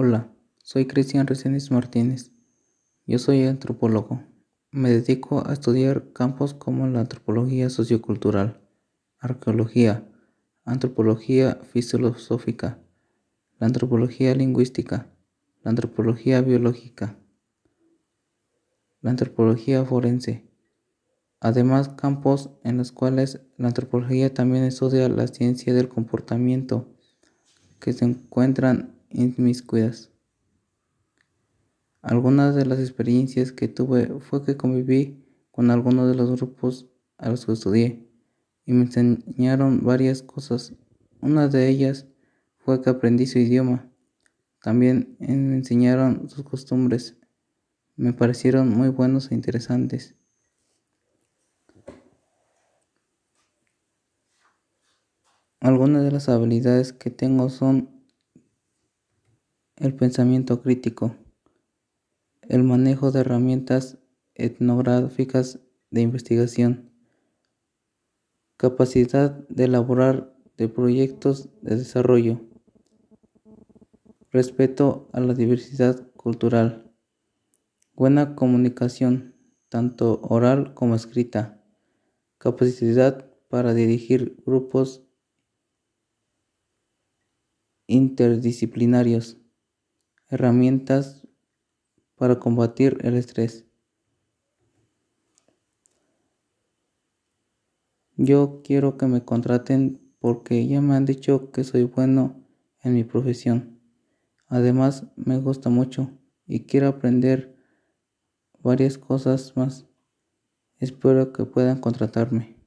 Hola, soy Cristian Reséndiz Martínez. Yo soy antropólogo. Me dedico a estudiar campos como la antropología sociocultural, arqueología, antropología filosófica, la antropología lingüística, la antropología biológica, la antropología forense. Además, campos en los cuales la antropología también estudia la ciencia del comportamiento que se encuentran inmiscuidas. Algunas de las experiencias que tuve fue que conviví con algunos de los grupos a los que estudié y me enseñaron varias cosas. Una de ellas fue que aprendí su idioma. También me enseñaron sus costumbres. Me parecieron muy buenos e interesantes. Algunas de las habilidades que tengo son el pensamiento crítico, el manejo de herramientas etnográficas de investigación, capacidad de elaborar de proyectos de desarrollo, respeto a la diversidad cultural, buena comunicación, tanto oral como escrita, capacidad para dirigir grupos interdisciplinarios, herramientas para combatir el estrés. Yo quiero que me contraten porque ya me han dicho que soy bueno en mi profesión. Además, me gusta mucho y quiero aprender varias cosas más. Espero que puedan contratarme.